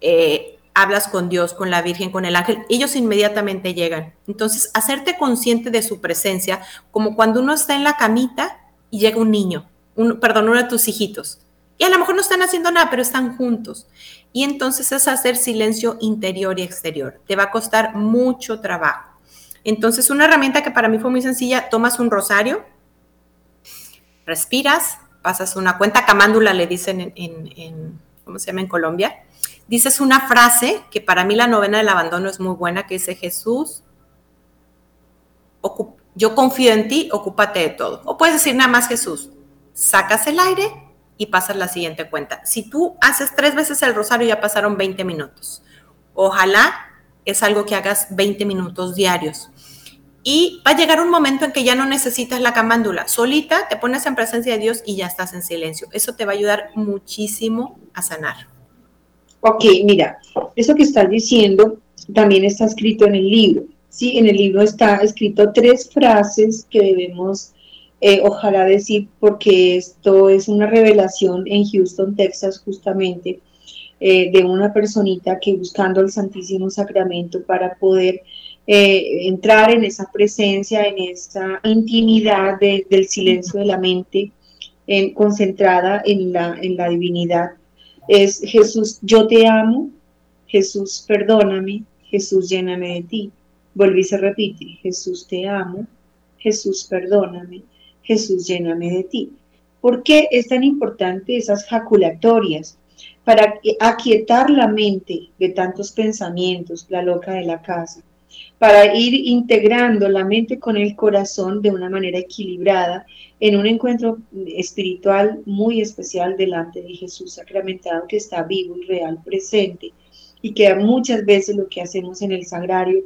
eh, hablas con Dios, con la Virgen, con el ángel, ellos inmediatamente llegan. Entonces, hacerte consciente de su presencia, como cuando uno está en la camita y llega un niño, perdón, uno de tus hijitos. Y a lo mejor no están haciendo nada, pero están juntos y entonces es hacer silencio interior y exterior. Te va a costar mucho trabajo. Entonces, una herramienta que para mí fue muy sencilla, tomas un rosario, respiras, pasas una cuenta camándula, le dicen en, ¿cómo se llama en Colombia? Dices una frase que para mí la novena del abandono es muy buena, que dice Jesús, yo confío en ti, ocúpate de todo. O puedes decir nada más Jesús, sacas el aire y pasas la siguiente cuenta. Si tú haces tres veces el rosario, ya pasaron 20 minutos. Ojalá es algo que hagas 20 minutos diarios. Y va a llegar un momento en que ya no necesitas la camándula. Solita te pones en presencia de Dios y ya estás en silencio. Eso te va a ayudar muchísimo a sanar. Ok, mira, eso que estás diciendo también está escrito en el libro. Sí, en el libro está escrito tres frases que debemos, eh, ojalá decir, porque esto es una revelación en Houston, Texas, justamente, eh, de una personita que buscando el Santísimo Sacramento para poder eh, entrar en esa presencia, en esa intimidad del silencio de la mente, en, concentrada en la, en la divinidad. Es Jesús, yo te amo, Jesús, perdóname, Jesús, lléname de ti. Volví se repite, Jesús, te amo, Jesús, perdóname, Jesús, lléname de ti. ¿Por qué es tan importante esas jaculatorias? Para aquietar la mente de tantos pensamientos, la loca de la casa, para ir integrando la mente con el corazón de una manera equilibrada en un encuentro espiritual muy especial delante de Jesús sacramentado que está vivo y real, presente, y que muchas veces lo que hacemos en el sagrario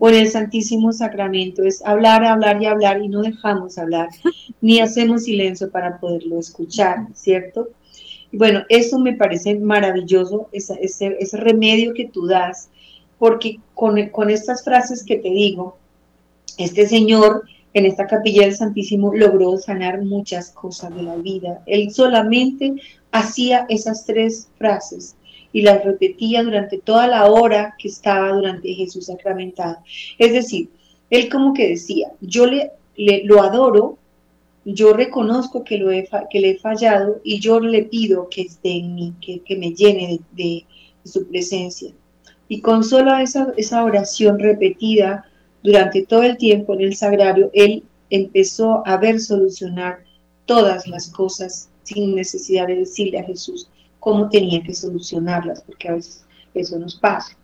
o en el Santísimo Sacramento es hablar, hablar y hablar y no dejamos hablar, <laughs> ni hacemos silencio para poderlo escuchar, ¿cierto? Y bueno, eso me parece maravilloso, ese, ese remedio que tú das porque con, con estas frases que te digo, este señor en esta capilla del Santísimo logró sanar muchas cosas de la vida. Él solamente hacía esas tres frases y las repetía durante toda la hora que estaba durante Jesús sacramentado. Es decir, él como que decía, yo le, lo adoro, yo reconozco que, lo he, que le he fallado y yo le pido que esté en mí, que, me llene de su presencia. Y con solo esa, esa oración repetida durante todo el tiempo en el sagrario, él empezó a ver solucionar todas las cosas sin necesidad de decirle a Jesús cómo tenía que solucionarlas, porque a veces eso nos pasa.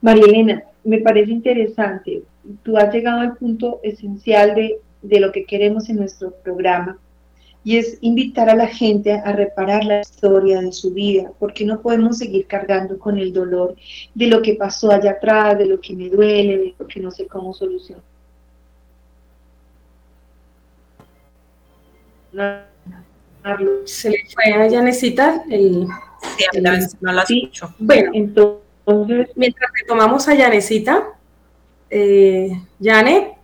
María Elena, me parece interesante, tú has llegado al punto esencial de, de lo que queremos en nuestro programa, y es invitar a la gente a reparar la historia de su vida, porque no podemos seguir cargando con el dolor de lo que pasó allá atrás, de lo que me duele, de lo que no sé cómo solucionar. Se le fue a Yanecita el... Sí, no la escucho. Bueno, entonces, mientras retomamos a Yanecita, eh, Yane,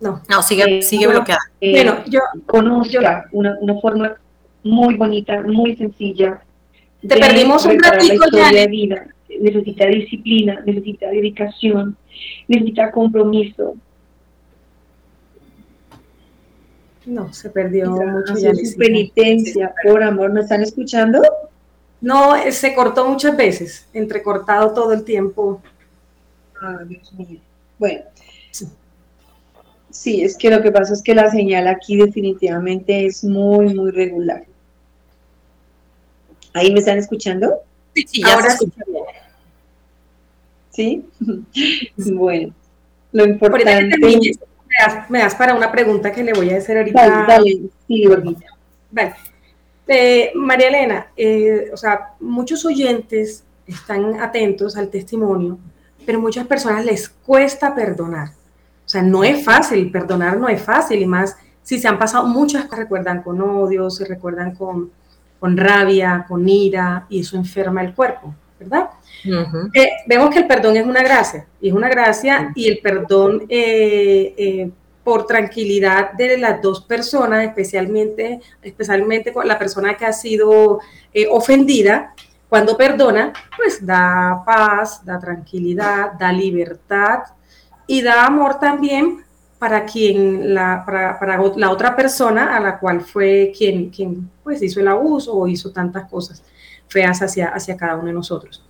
no. No, sigue, eh, sigue bloqueada. Eh, bueno, yo conozca una, una, forma muy bonita, muy sencilla. Te perdimos un ratito ya. De vida. Necesita disciplina, necesita dedicación, necesita compromiso. No, se perdió mucho. Ya su penitencia, por amor, ¿me están escuchando? No, eh, se cortó muchas veces, entrecortado todo el tiempo. Ah, Dios mío. Bueno, Sí, es que lo que pasa es que la señal aquí definitivamente es muy, muy regular. ¿Ahí me están escuchando? Sí, sí ahora sí. ¿Sí? <laughs> bueno, lo importante... Me das, para una pregunta que le voy a hacer ahorita. Dale, dale. sí, ahorita. Vale. Eh, María Elena, eh, o sea, muchos oyentes están atentos al testimonio, pero muchas personas les cuesta perdonar. O sea, no es fácil, perdonar no es fácil, y más si se han pasado muchas que recuerdan con odio, se recuerdan con, con rabia, con ira, y eso enferma el cuerpo, ¿verdad? Eh, vemos que el perdón es una gracia, y es una gracia, y el perdón eh, eh, por tranquilidad de las dos personas, especialmente, especialmente con la persona que ha sido ofendida, cuando perdona, pues da paz, da tranquilidad, da libertad, y da amor también para quien la, para, para, la otra persona a la cual fue quien, quien pues hizo el abuso o hizo tantas cosas feas hacia, hacia cada uno de nosotros.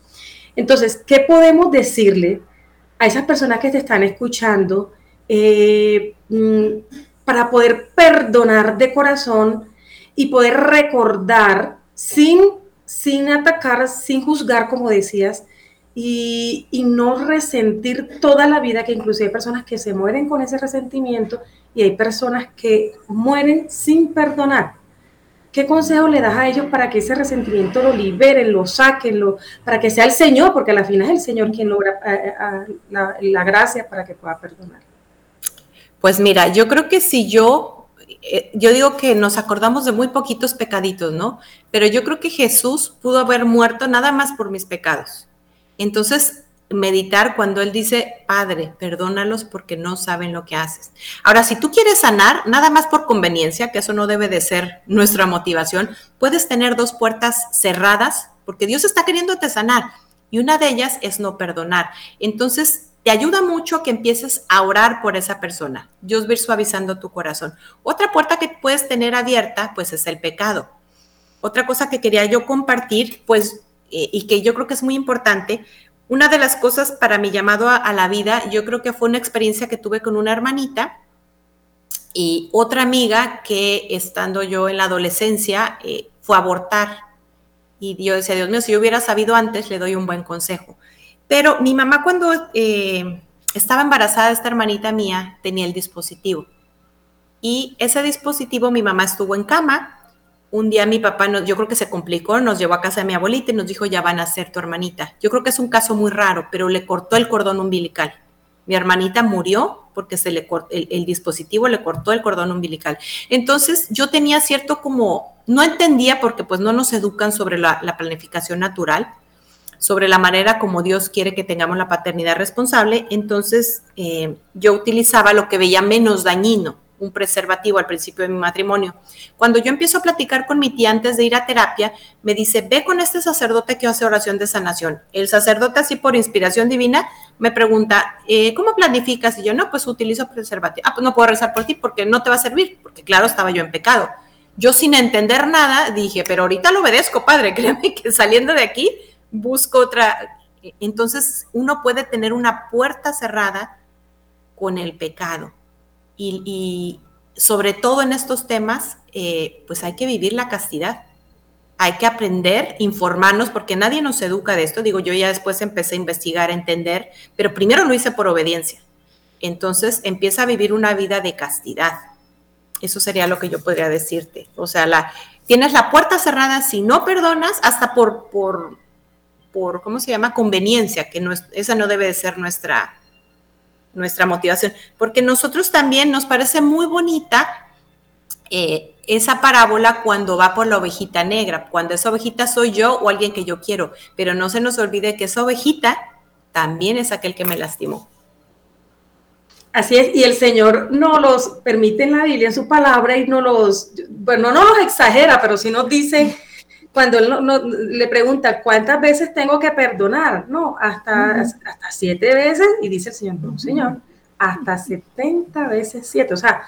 Entonces, ¿qué podemos decirle a esas personas que te están escuchando eh, mm, para poder perdonar de corazón y poder recordar sin, sin atacar, sin juzgar, como decías, y, no resentir toda la vida, que inclusive hay personas que se mueren con ese resentimiento y hay personas que mueren sin perdonar. ¿Qué consejo le das a ellos para que ese resentimiento lo liberen, lo saquen, lo, para que sea el Señor, porque al final es el Señor quien logra eh, eh, la, la gracia para que pueda perdonar? Pues mira, yo creo que si yo eh, yo digo que nos acordamos de muy poquitos pecaditos, ¿no? Pero yo creo que Jesús pudo haber muerto nada más por mis pecados. Entonces, meditar cuando Él dice, Padre, perdónalos porque no saben lo que haces. Ahora, si tú quieres sanar, nada más por conveniencia, que eso no debe de ser nuestra motivación, puedes tener dos puertas cerradas porque Dios está queriéndote sanar y una de ellas es no perdonar. Entonces, te ayuda mucho que empieces a orar por esa persona. Dios va suavizando tu corazón. Otra puerta que puedes tener abierta, pues es el pecado. Otra cosa que quería yo compartir, pues, eh, y que yo creo que es muy importante, una de las cosas para mi llamado a, la vida, yo creo que fue una experiencia que tuve con una hermanita y otra amiga que estando yo en la adolescencia eh, fue abortar. Y yo decía, Dios mío, si yo hubiera sabido antes, le doy un buen consejo. Pero mi mamá cuando eh, estaba embarazada esta hermanita mía tenía el dispositivo. Y ese dispositivo mi mamá estuvo en cama. Un día mi papá, yo creo que se complicó, nos llevó a casa de mi abuelita y nos dijo, ya van a ser tu hermanita. Yo creo que es un caso muy raro, pero le cortó el cordón umbilical. Mi hermanita murió porque se le el, dispositivo le cortó el cordón umbilical. Entonces yo tenía cierto como, no entendía porque pues no nos educan sobre la planificación natural, sobre la manera como Dios quiere que tengamos la paternidad responsable, entonces eh, yo utilizaba lo que veía menos dañino, un preservativo al principio de mi matrimonio. Cuando yo empiezo a platicar con mi tía antes de ir a terapia, me dice, ve con este sacerdote que hace oración de sanación. El sacerdote, así por inspiración divina, me pregunta, eh, ¿cómo planificas? Y yo, no, pues utilizo preservativo. Ah, pues no puedo rezar por ti porque no te va a servir, porque claro, estaba yo en pecado. Yo sin entender nada dije, pero ahorita lo obedezco, padre, <laughs> créeme que saliendo de aquí busco otra. Entonces uno puede tener una puerta cerrada con el pecado. Y, sobre todo en estos temas, eh, pues hay que vivir la castidad. Hay que aprender, informarnos, porque nadie nos educa de esto. Digo, yo ya después empecé a investigar, a entender, pero primero lo hice por obediencia. Entonces empieza a vivir una vida de castidad. Eso sería lo que yo podría decirte. O sea, la, tienes la puerta cerrada si no perdonas, hasta por, por por, ¿cómo se llama? Conveniencia, que no esa no debe de ser nuestra, nuestra motivación, porque nosotros también nos parece muy bonita eh, esa parábola cuando va por la ovejita negra, cuando esa ovejita soy yo o alguien que yo quiero, pero no se nos olvide que esa ovejita también es aquel que me lastimó. Así es, y el Señor no los permite en la Biblia, en su palabra, y no los, bueno, no los exagera, pero sí nos dice cuando él no, le pregunta cuántas veces tengo que perdonar, no, hasta, hasta siete veces, y dice el Señor, no, Señor, hasta 70 veces siete, o sea,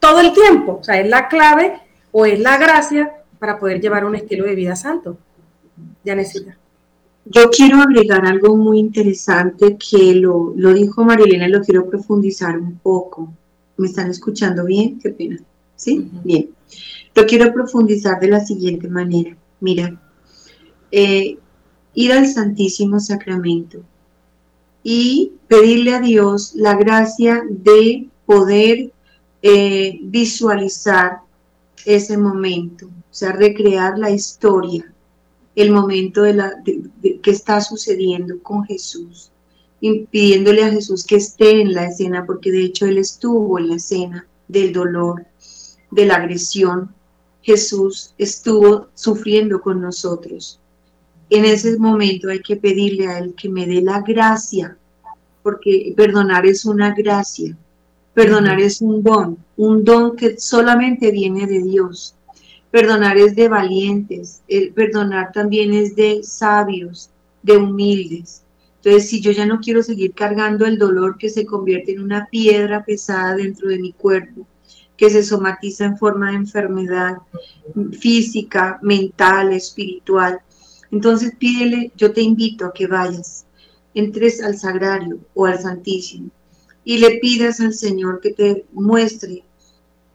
todo el tiempo, o sea, es la clave o es la gracia para poder llevar un estilo de vida santo. Ya necesita. Yo quiero agregar algo muy interesante que lo, lo dijo Marilena y lo quiero profundizar un poco. ¿Me están escuchando bien? Qué pena. ¿Sí? Bien. Lo quiero profundizar de la siguiente manera. Mira, eh, ir al Santísimo Sacramento y pedirle a Dios la gracia de poder eh, visualizar ese momento, o sea, recrear la historia, el momento de la, que está sucediendo con Jesús, y pidiéndole a Jesús que esté en la escena, porque de hecho Él estuvo en la escena del dolor, de la agresión, Jesús estuvo sufriendo con nosotros. En ese momento hay que pedirle a Él que me dé la gracia, porque perdonar es una gracia, perdonar es un don, un don que solamente viene de Dios. Perdonar es de valientes, el perdonar también es de sabios, de humildes. Entonces, si yo ya no quiero seguir cargando el dolor que se convierte en una piedra pesada dentro de mi cuerpo, que se somatiza en forma de enfermedad física, mental, espiritual. Entonces pídele, yo te invito a que vayas, entres al sagrario o al santísimo y le pidas al Señor que te muestre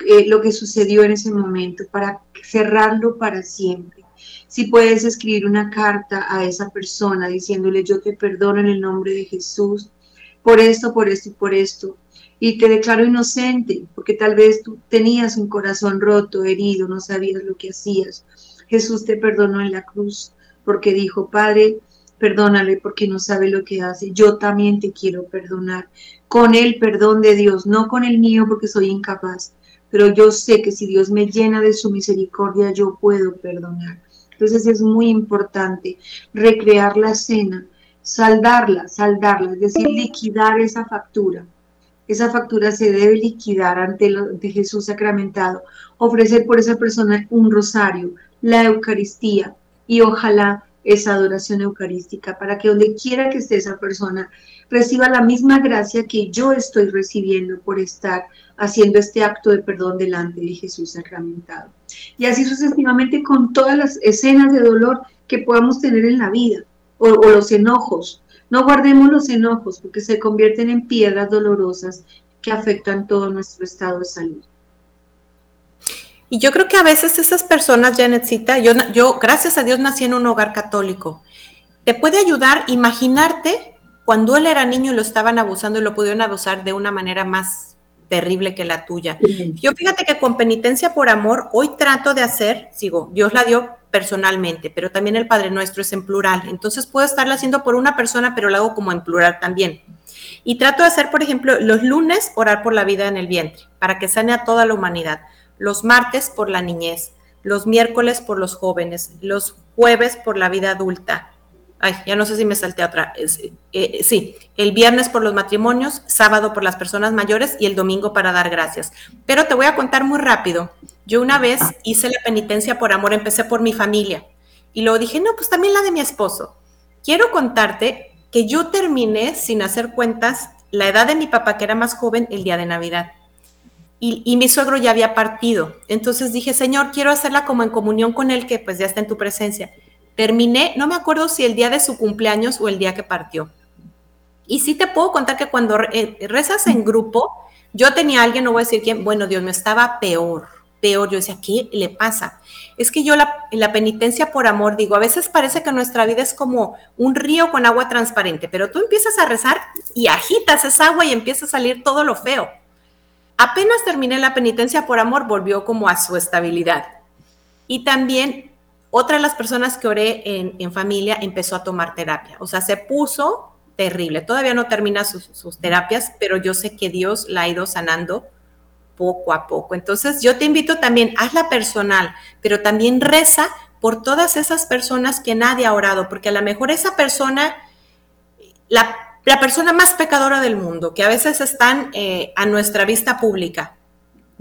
eh, lo que sucedió en ese momento para cerrarlo para siempre. Si puedes escribir una carta a esa persona diciéndole yo te perdono en el nombre de Jesús por esto, por esto y por esto, y te declaro inocente, porque tal vez tú tenías un corazón roto, herido, no sabías lo que hacías. Jesús te perdonó en la cruz porque dijo, Padre, perdónale porque no sabe lo que hace. Yo también te quiero perdonar con el perdón de Dios, no con el mío porque soy incapaz, pero yo sé que si Dios me llena de su misericordia, yo puedo perdonar. Entonces es muy importante recrear la cena, saldarla, saldarla, es decir, liquidar esa factura. Esa factura se debe liquidar ante de Jesús sacramentado, ofrecer por esa persona un rosario, la Eucaristía y ojalá esa adoración eucarística para que donde quiera que esté esa persona reciba la misma gracia que yo estoy recibiendo por estar haciendo este acto de perdón delante de Jesús sacramentado. Y así sucesivamente con todas las escenas de dolor que podamos tener en la vida o los enojos. No guardemos los enojos porque se convierten en piedras dolorosas que afectan todo nuestro estado de salud. Y yo creo que a veces esas personas, Janetcita, yo, yo gracias a Dios nací en un hogar católico, te puede ayudar imaginarte cuando él era niño y lo estaban abusando y lo pudieron abusar de una manera más terrible que la tuya. Yo fíjate que con penitencia por amor, hoy trato de hacer, sigo, Dios la dio personalmente, pero también el Padre Nuestro es en plural. Entonces puedo estarla haciendo por una persona, pero lo hago como en plural también. Y trato de hacer, por ejemplo, los lunes orar por la vida en el vientre, para que sane a toda la humanidad los martes por la niñez, los miércoles por los jóvenes, los jueves por la vida adulta. Ay, ya no sé si me salté otra. Eh, sí, el viernes por los matrimonios, sábado por las personas mayores y el domingo para dar gracias. Pero te voy a contar muy rápido. Yo una vez hice la penitencia por amor, empecé por mi familia y luego dije, no, pues también la de mi esposo. Quiero contarte que yo terminé sin hacer cuentas la edad de mi papá, que era más joven, el día de Navidad y, mi suegro ya había partido. Entonces dije, Señor, quiero hacerla como en comunión con él, que pues ya está en tu presencia. Terminé, no me acuerdo si el día de su cumpleaños o el día que partió. Y sí te puedo contar que cuando eh, rezas en grupo, yo tenía alguien, no voy a decir quién, bueno, Dios me estaba peor, peor. Yo decía, ¿qué le pasa? Es que yo la, la penitencia por amor, digo, a veces parece que nuestra vida es como un río con agua transparente, pero tú empiezas a rezar y agitas esa agua y empieza a salir todo lo feo. Apenas terminé la penitencia por amor, volvió como a su estabilidad. Y también otra de las personas que oré en, familia empezó a tomar terapia. O sea, se puso terrible. Todavía no termina sus, terapias, pero yo sé que Dios la ha ido sanando poco a poco. Entonces, yo te invito también, hazla personal, pero también reza por todas esas personas que nadie ha orado, porque a lo mejor esa persona, la la persona más pecadora del mundo, que a veces están eh, a nuestra vista pública,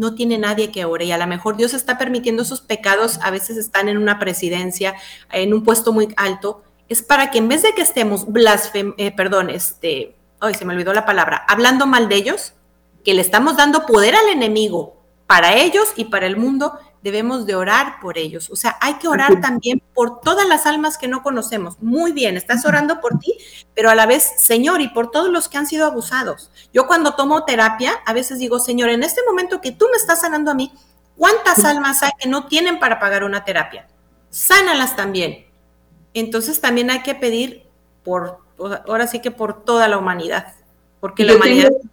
no tiene nadie que ore y a lo mejor Dios está permitiendo esos pecados, a veces están en una presidencia, en un puesto muy alto, es para que en vez de que estemos blasfem, eh, perdón, este, hoy se me olvidó la palabra, hablando mal de ellos, que le estamos dando poder al enemigo para ellos y para el mundo, debemos de orar por ellos. O sea, hay que orar también por todas las almas que no conocemos. Muy bien, estás orando por ti, pero a la vez, Señor, y por todos los que han sido abusados. Yo cuando tomo terapia, a veces digo, Señor, en este momento que tú me estás sanando a mí, ¿cuántas almas hay que no tienen para pagar una terapia? Sánalas también. Entonces también hay que pedir por, ahora sí que por toda la humanidad, porque la humanidad... Tengo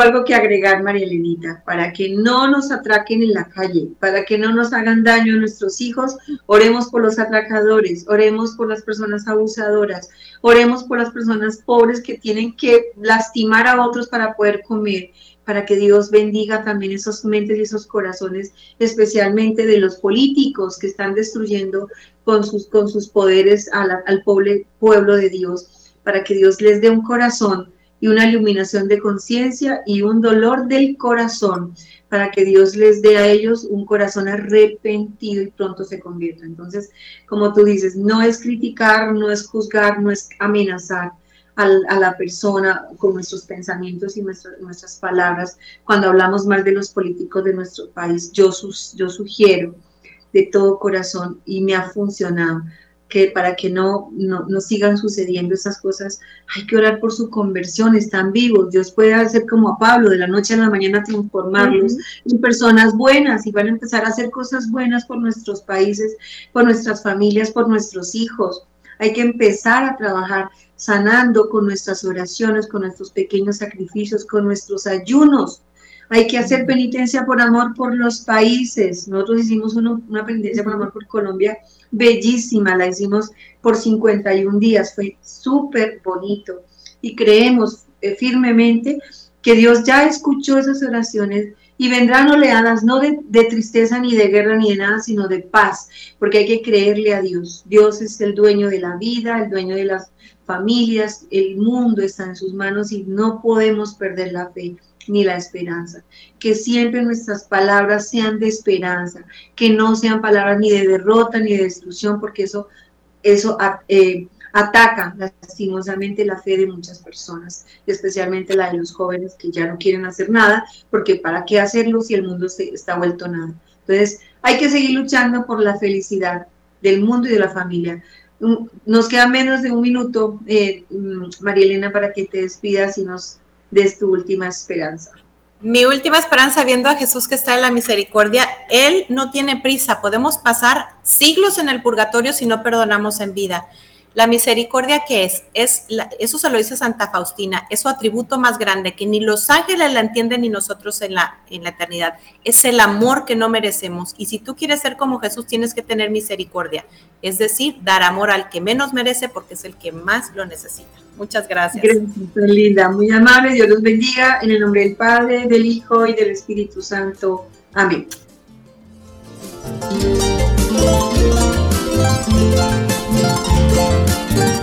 algo que agregar, María Elenita, para que no nos atraquen en la calle, para que no nos hagan daño a nuestros hijos, oremos por los atracadores, oremos por las personas abusadoras, oremos por las personas pobres que tienen que lastimar a otros para poder comer, para que Dios bendiga también esos mentes y esos corazones, especialmente de los políticos que están destruyendo con sus, con sus poderes al pobre pueblo de Dios, para que Dios les dé un corazón y una iluminación de conciencia y un dolor del corazón para que Dios les dé a ellos un corazón arrepentido y pronto se convierta. Entonces, como tú dices, no es criticar, no es juzgar, no es amenazar a la persona con nuestros pensamientos y nuestras, palabras. Cuando hablamos mal de los políticos de nuestro país, yo, yo sugiero de todo corazón y me ha funcionado que para que no, no, sigan sucediendo esas cosas, hay que orar por su conversión, están vivos, Dios puede hacer como a Pablo, de la noche a la mañana transformarlos en personas buenas y van a empezar a hacer cosas buenas por nuestros países, por nuestras familias, por nuestros hijos. Hay que empezar a trabajar sanando con nuestras oraciones, con nuestros pequeños sacrificios, con nuestros ayunos, hay que hacer penitencia por amor por los países. Nosotros hicimos una penitencia por amor por Colombia bellísima, la hicimos por 51 días, fue súper bonito y creemos eh, firmemente que Dios ya escuchó esas oraciones y vendrán oleadas no de, de, tristeza ni de guerra ni de nada, sino de paz, porque hay que creerle a Dios. Dios es el dueño de la vida, el dueño de las familias, el mundo está en sus manos y no podemos perder la fe ni la esperanza. Que siempre nuestras palabras sean de esperanza, que no sean palabras ni de derrota ni de destrucción, porque eso, eso eh, ataca lastimosamente la fe de muchas personas, especialmente la de los jóvenes que ya no quieren hacer nada, porque ¿para qué hacerlo si el mundo está vuelto nada? Entonces, hay que seguir luchando por la felicidad del mundo y de la familia. Mm, nos queda menos de un minuto, eh, mm, María Elena, para que te despidas y nos des tu última esperanza. Mi última esperanza, viendo a Jesús que está en la misericordia, Él no tiene prisa. Podemos pasar siglos en el purgatorio si no perdonamos en vida. La misericordia que es, es eso se lo dice Santa Faustina, es su atributo más grande, que ni los ángeles la entienden ni nosotros en la, en la eternidad. Es el amor que no merecemos. Y si tú quieres ser como Jesús, tienes que tener misericordia. Es decir, dar amor al que menos merece porque es el que más lo necesita. Muchas gracias. Linda. Muy amable. Dios los bendiga. En el nombre del Padre, del Hijo y del Espíritu Santo. Amén. Música